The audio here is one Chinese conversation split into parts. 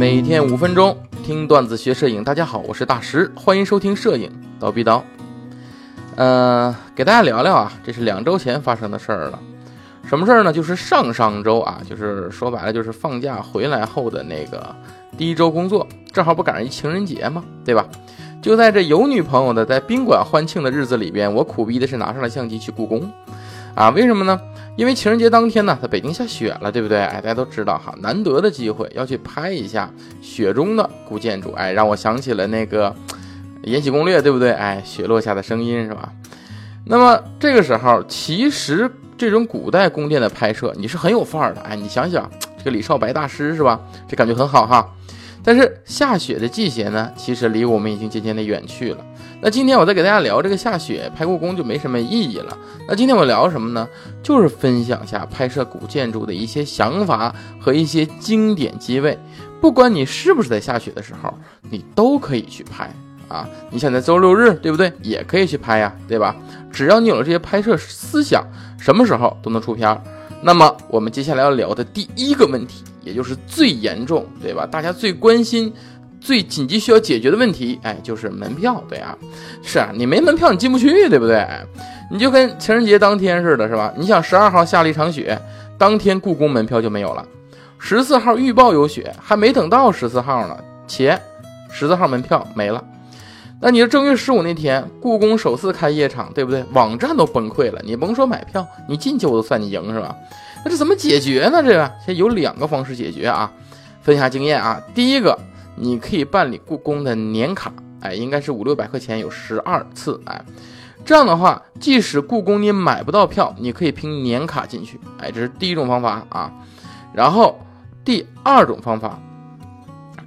每天五分钟听段子学摄影，大家好，我是大石，欢迎收听摄影刀逼刀。呃，给大家聊聊啊，这是两周前发生的事儿了。什么事儿呢？就是上上周啊，就是说白了就是放假回来后的那个第一周工作，正好不赶上一情人节嘛，对吧？就在这有女朋友的在宾馆欢庆的日子里边，我苦逼的是拿上了相机去故宫。啊，为什么呢？因为情人节当天呢，在北京下雪了，对不对？哎，大家都知道哈，难得的机会要去拍一下雪中的古建筑，哎，让我想起了那个《延禧攻略》，对不对？哎，雪落下的声音是吧？那么这个时候，其实这种古代宫殿的拍摄，你是很有范儿的，哎，你想想这个李少白大师是吧？这感觉很好哈。但是下雪的季节呢，其实离我们已经渐渐的远去了。那今天我再给大家聊这个下雪拍故宫就没什么意义了。那今天我聊什么呢？就是分享下拍摄古建筑的一些想法和一些经典机位。不管你是不是在下雪的时候，你都可以去拍啊。你想在周六日，对不对？也可以去拍呀，对吧？只要你有了这些拍摄思想，什么时候都能出片儿。那么我们接下来要聊的第一个问题，也就是最严重，对吧？大家最关心。最紧急需要解决的问题，哎，就是门票，对啊，是啊，你没门票你进不去，对不对？你就跟情人节当天似的，是吧？你想十二号下了一场雪，当天故宫门票就没有了。十四号预报有雪，还没等到十四号呢，且十四号门票没了。那你说正月十五那天故宫首次开夜场，对不对？网站都崩溃了，你甭说买票，你进去我都算你赢，是吧？那这怎么解决呢？这个现在有两个方式解决啊，分享经验啊，第一个。你可以办理故宫的年卡，哎，应该是五六百块钱，有十二次，哎，这样的话，即使故宫你买不到票，你可以凭年卡进去，哎，这是第一种方法啊。然后第二种方法，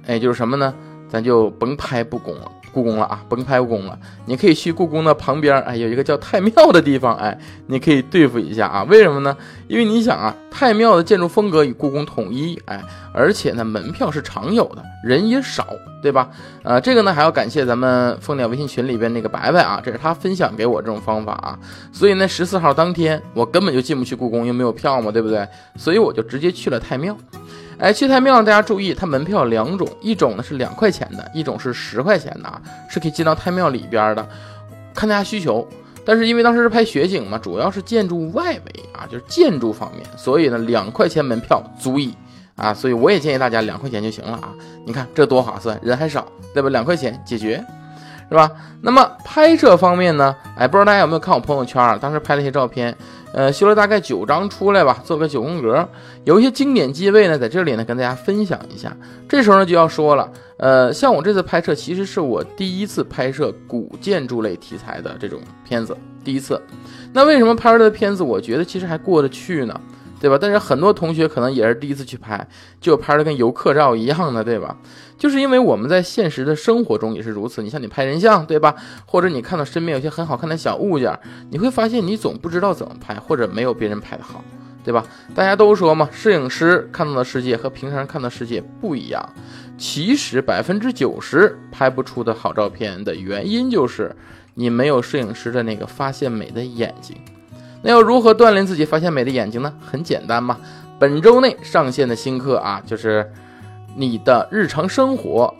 哎，就是什么呢？咱就甭拍故宫了。故宫了啊，甭拍故宫了，你可以去故宫的旁边，哎，有一个叫太庙的地方，哎，你可以对付一下啊。为什么呢？因为你想啊，太庙的建筑风格与故宫统一，哎，而且呢，门票是常有的，人也少，对吧？呃，这个呢还要感谢咱们蜂鸟微信群里边那个白白啊，这是他分享给我这种方法啊。所以呢，十四号当天我根本就进不去故宫，又没有票嘛，对不对？所以我就直接去了太庙。哎，去太庙，大家注意，它门票两种，一种呢是两块钱的，一种是十块钱的啊，是可以进到太庙里边的，看大家需求。但是因为当时是拍雪景嘛，主要是建筑外围啊，就是建筑方面，所以呢两块钱门票足以啊，所以我也建议大家两块钱就行了啊。你看这多划算，人还少，对吧？两块钱解决。是吧？那么拍摄方面呢？哎，不知道大家有没有看我朋友圈啊？当时拍了一些照片，呃，修了大概九张出来吧，做个九宫格。有一些经典机位呢，在这里呢跟大家分享一下。这时候呢就要说了，呃，像我这次拍摄，其实是我第一次拍摄古建筑类题材的这种片子，第一次。那为什么拍出来的片子，我觉得其实还过得去呢？对吧？但是很多同学可能也是第一次去拍，就拍的跟游客照一样的，对吧？就是因为我们在现实的生活中也是如此。你像你拍人像，对吧？或者你看到身边有些很好看的小物件，你会发现你总不知道怎么拍，或者没有别人拍的好，对吧？大家都说嘛，摄影师看到的世界和平常人看到的世界不一样。其实百分之九十拍不出的好照片的原因，就是你没有摄影师的那个发现美的眼睛。那要如何锻炼自己发现美的眼睛呢？很简单嘛，本周内上线的新课啊，就是你的日常生活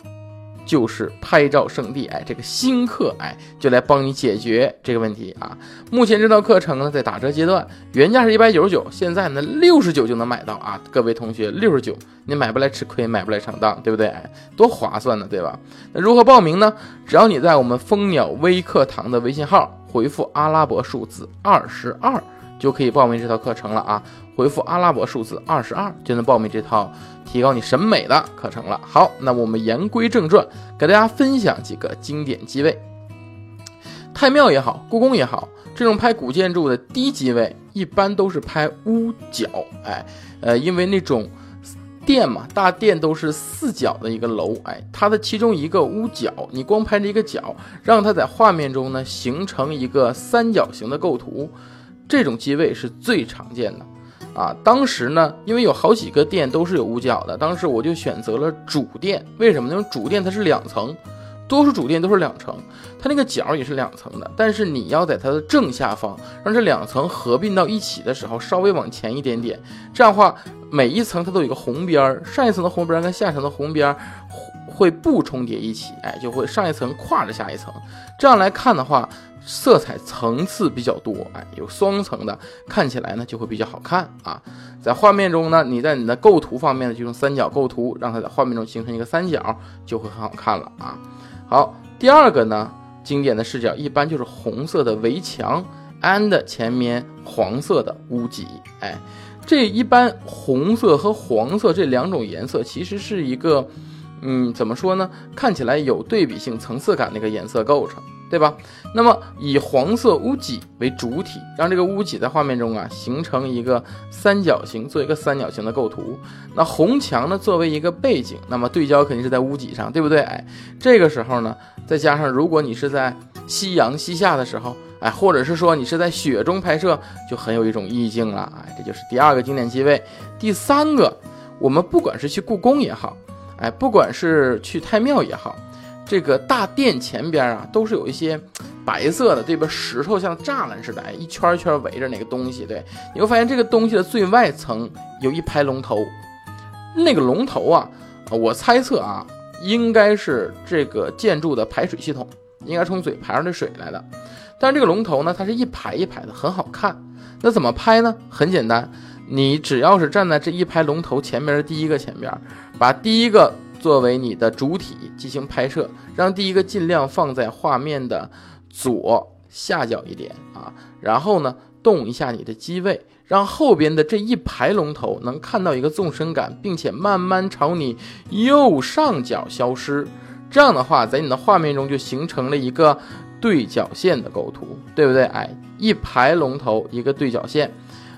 就是拍照圣地。哎，这个新课哎，就来帮你解决这个问题啊。目前这套课程呢在打折阶段，原价是一百九十九，现在呢六十九就能买到啊。各位同学，六十九你买不来吃亏，买不来上当，对不对？哎，多划算呢，对吧？那如何报名呢？只要你在我们蜂鸟微课堂的微信号。回复阿拉伯数字二十二就可以报名这套课程了啊！回复阿拉伯数字二十二就能报名这套提高你审美的课程了。好，那我们言归正传，给大家分享几个经典机位。太庙也好，故宫也好，这种拍古建筑的低机位一般都是拍屋角。哎，呃，因为那种。殿嘛，大殿都是四角的一个楼，哎，它的其中一个屋角，你光拍这一个角，让它在画面中呢形成一个三角形的构图，这种机位是最常见的，啊，当时呢，因为有好几个殿都是有屋角的，当时我就选择了主殿，为什么呢？因为主殿它是两层，多数主店都是两层，它那个角也是两层的，但是你要在它的正下方，让这两层合并到一起的时候，稍微往前一点点，这样的话，每一层它都有一个红边儿，上一层的红边儿跟下层的红边儿会不重叠一起，哎，就会上一层跨着下一层，这样来看的话，色彩层次比较多，哎，有双层的，看起来呢就会比较好看啊。在画面中呢，你在你的构图方面呢，就用三角构图，让它在画面中形成一个三角，就会很好看了啊。好，第二个呢，经典的视角一般就是红色的围墙，and 前面黄色的屋脊，哎，这一般红色和黄色这两种颜色其实是一个，嗯，怎么说呢？看起来有对比性、层次感的一个颜色构成。对吧？那么以黄色屋脊为主体，让这个屋脊在画面中啊形成一个三角形，做一个三角形的构图。那红墙呢作为一个背景，那么对焦肯定是在屋脊上，对不对？哎，这个时候呢，再加上如果你是在夕阳西下的时候，哎，或者是说你是在雪中拍摄，就很有一种意境了。哎，这就是第二个经典机位。第三个，我们不管是去故宫也好，哎，不管是去太庙也好。这个大殿前边啊，都是有一些 白色的，对吧？石头像栅栏似的，一圈一圈围着那个东西。对，你会发现这个东西的最外层有一排龙头，那个龙头啊，我猜测啊，应该是这个建筑的排水系统，应该从嘴排上的水来的。但是这个龙头呢，它是一排一排的，很好看。那怎么拍呢？很简单，你只要是站在这一排龙头前面的第一个前边，把第一个。作为你的主体进行拍摄，让第一个尽量放在画面的左下角一点啊，然后呢动一下你的机位，让后边的这一排龙头能看到一个纵深感，并且慢慢朝你右上角消失。这样的话，在你的画面中就形成了一个对角线的构图，对不对？哎，一排龙头一个对角线。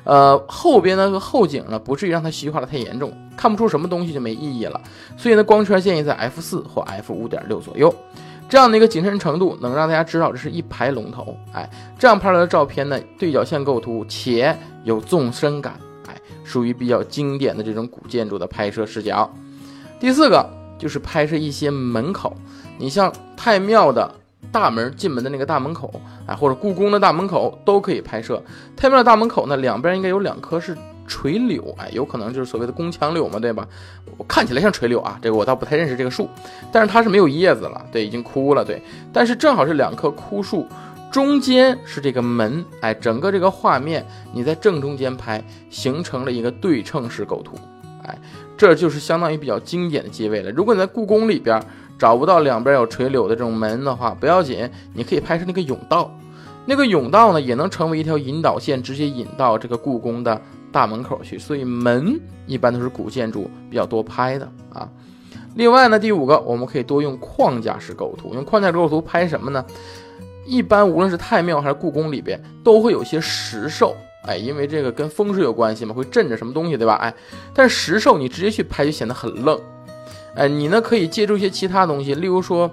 呃，后边那个后景呢，不至于让它虚化的太严重，看不出什么东西就没意义了。所以呢，光圈建议在 f 四或 f 五点六左右，这样的一个景深程度，能让大家知道这是一排龙头。哎，这样拍出来的照片呢，对角线构图且有纵深感，哎，属于比较经典的这种古建筑的拍摄视角。第四个就是拍摄一些门口，你像太庙的。大门进门的那个大门口，哎，或者故宫的大门口都可以拍摄。太庙的大门口呢，两边应该有两棵是垂柳，哎，有可能就是所谓的宫墙柳嘛，对吧？我看起来像垂柳啊，这个我倒不太认识这个树，但是它是没有叶子了，对，已经枯了，对。但是正好是两棵枯树，中间是这个门，哎，整个这个画面你在正中间拍，形成了一个对称式构图，哎，这就是相当于比较经典的机位了。如果你在故宫里边。找不到两边有垂柳的这种门的话，不要紧，你可以拍摄那个甬道，那个甬道呢也能成为一条引导线，直接引到这个故宫的大门口去。所以门一般都是古建筑比较多拍的啊。另外呢，第五个我们可以多用框架式构图，用框架构图拍什么呢？一般无论是太庙还是故宫里边，都会有些石兽，哎，因为这个跟风水有关系嘛，会镇着什么东西，对吧？哎，但是石兽你直接去拍就显得很愣。哎，你呢可以借助一些其他东西，例如说，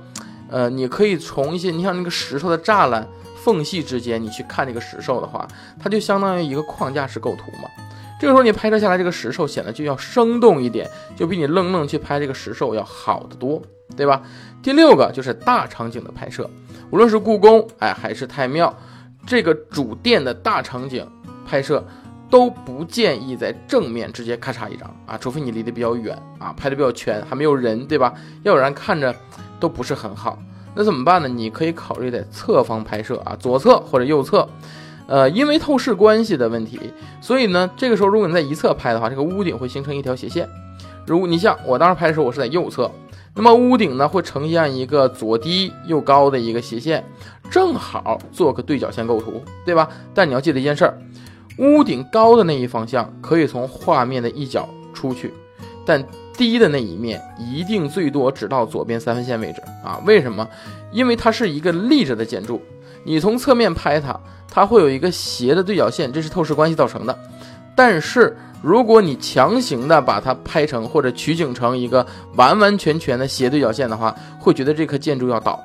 呃，你可以从一些你像那个石头的栅栏缝隙之间，你去看这个石兽的话，它就相当于一个框架式构图嘛。这个时候你拍摄下来这个石兽显得就要生动一点，就比你愣愣去拍这个石兽要好得多，对吧？第六个就是大场景的拍摄，无论是故宫哎还是太庙，这个主殿的大场景拍摄。都不建议在正面直接咔嚓一张啊，除非你离得比较远啊，拍的比较全，还没有人，对吧？要不然看着都不是很好。那怎么办呢？你可以考虑在侧方拍摄啊，左侧或者右侧。呃，因为透视关系的问题，所以呢，这个时候如果你在一侧拍的话，这个屋顶会形成一条斜线。如果你像我当时拍的时候，我是在右侧，那么屋顶呢会呈现一个左低右高的一个斜线，正好做个对角线构图，对吧？但你要记得一件事儿。屋顶高的那一方向可以从画面的一角出去，但低的那一面一定最多只到左边三分线位置啊！为什么？因为它是一个立着的建筑，你从侧面拍它，它会有一个斜的对角线，这是透视关系造成的。但是如果你强行的把它拍成或者取景成一个完完全全的斜对角线的话，会觉得这颗建筑要倒。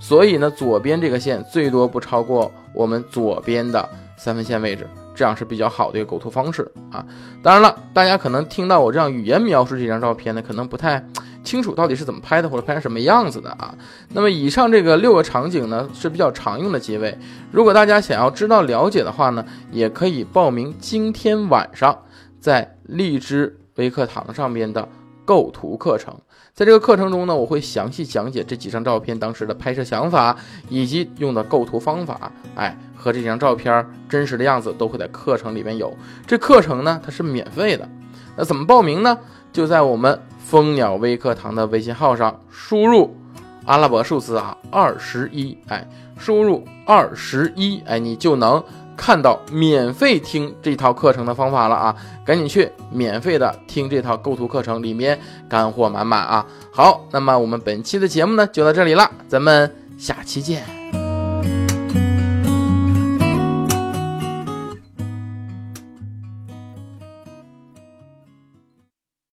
所以呢，左边这个线最多不超过我们左边的三分线位置。这样是比较好的一个构图方式啊！当然了，大家可能听到我这样语言描述这张照片呢，可能不太清楚到底是怎么拍的，或者拍成什么样子的啊。那么以上这个六个场景呢是比较常用的结尾。如果大家想要知道了解的话呢，也可以报名今天晚上在荔枝微课堂上面的构图课程。在这个课程中呢，我会详细讲解这几张照片当时的拍摄想法以及用的构图方法。哎，和这几张照片真实的样子都会在课程里面有。这课程呢，它是免费的。那怎么报名呢？就在我们蜂鸟微课堂的微信号上输入阿拉伯数字啊二十一，哎，输入二十一，哎，你就能。看到免费听这套课程的方法了啊，赶紧去免费的听这套构图课程，里面干货满满啊。好，那么我们本期的节目呢就到这里了，咱们下期见。